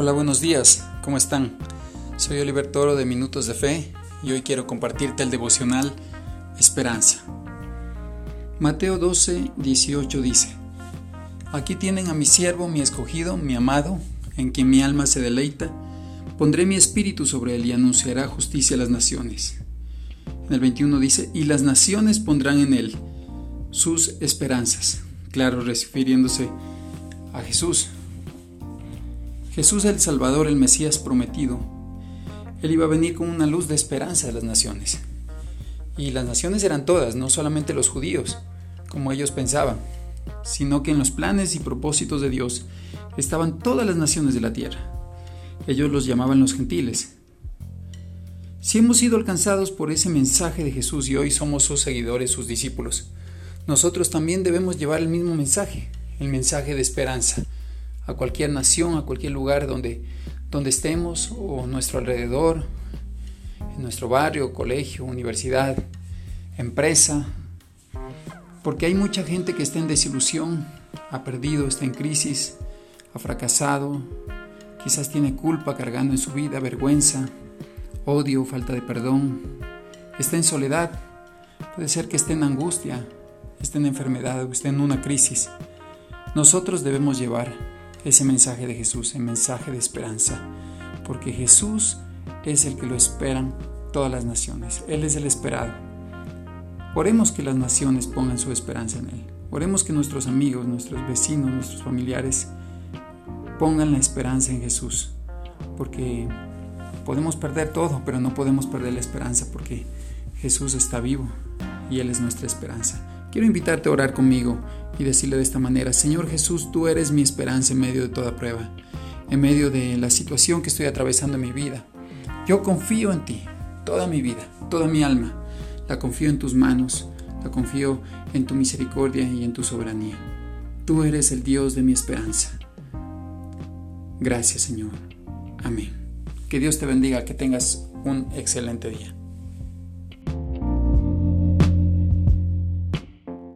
Hola, buenos días, ¿cómo están? Soy Oliver Toro de Minutos de Fe y hoy quiero compartirte el devocional Esperanza. Mateo 12, 18 dice, Aquí tienen a mi siervo, mi escogido, mi amado, en quien mi alma se deleita, pondré mi espíritu sobre él y anunciará justicia a las naciones. En el 21 dice, y las naciones pondrán en él sus esperanzas. Claro, refiriéndose a Jesús, Jesús el Salvador, el Mesías prometido, Él iba a venir con una luz de esperanza a las naciones. Y las naciones eran todas, no solamente los judíos, como ellos pensaban, sino que en los planes y propósitos de Dios estaban todas las naciones de la tierra. Ellos los llamaban los gentiles. Si hemos sido alcanzados por ese mensaje de Jesús y hoy somos sus seguidores, sus discípulos, nosotros también debemos llevar el mismo mensaje, el mensaje de esperanza a cualquier nación, a cualquier lugar donde, donde estemos o nuestro alrededor, en nuestro barrio, colegio, universidad, empresa, porque hay mucha gente que está en desilusión, ha perdido, está en crisis, ha fracasado, quizás tiene culpa cargando en su vida, vergüenza, odio, falta de perdón, está en soledad, puede ser que esté en angustia, esté en enfermedad o esté en una crisis. Nosotros debemos llevar ese mensaje de Jesús, el mensaje de esperanza, porque Jesús es el que lo esperan todas las naciones, Él es el esperado. Oremos que las naciones pongan su esperanza en Él, oremos que nuestros amigos, nuestros vecinos, nuestros familiares pongan la esperanza en Jesús, porque podemos perder todo, pero no podemos perder la esperanza, porque Jesús está vivo y Él es nuestra esperanza. Quiero invitarte a orar conmigo y decirle de esta manera, Señor Jesús, tú eres mi esperanza en medio de toda prueba, en medio de la situación que estoy atravesando en mi vida. Yo confío en ti, toda mi vida, toda mi alma, la confío en tus manos, la confío en tu misericordia y en tu soberanía. Tú eres el Dios de mi esperanza. Gracias Señor. Amén. Que Dios te bendiga, que tengas un excelente día.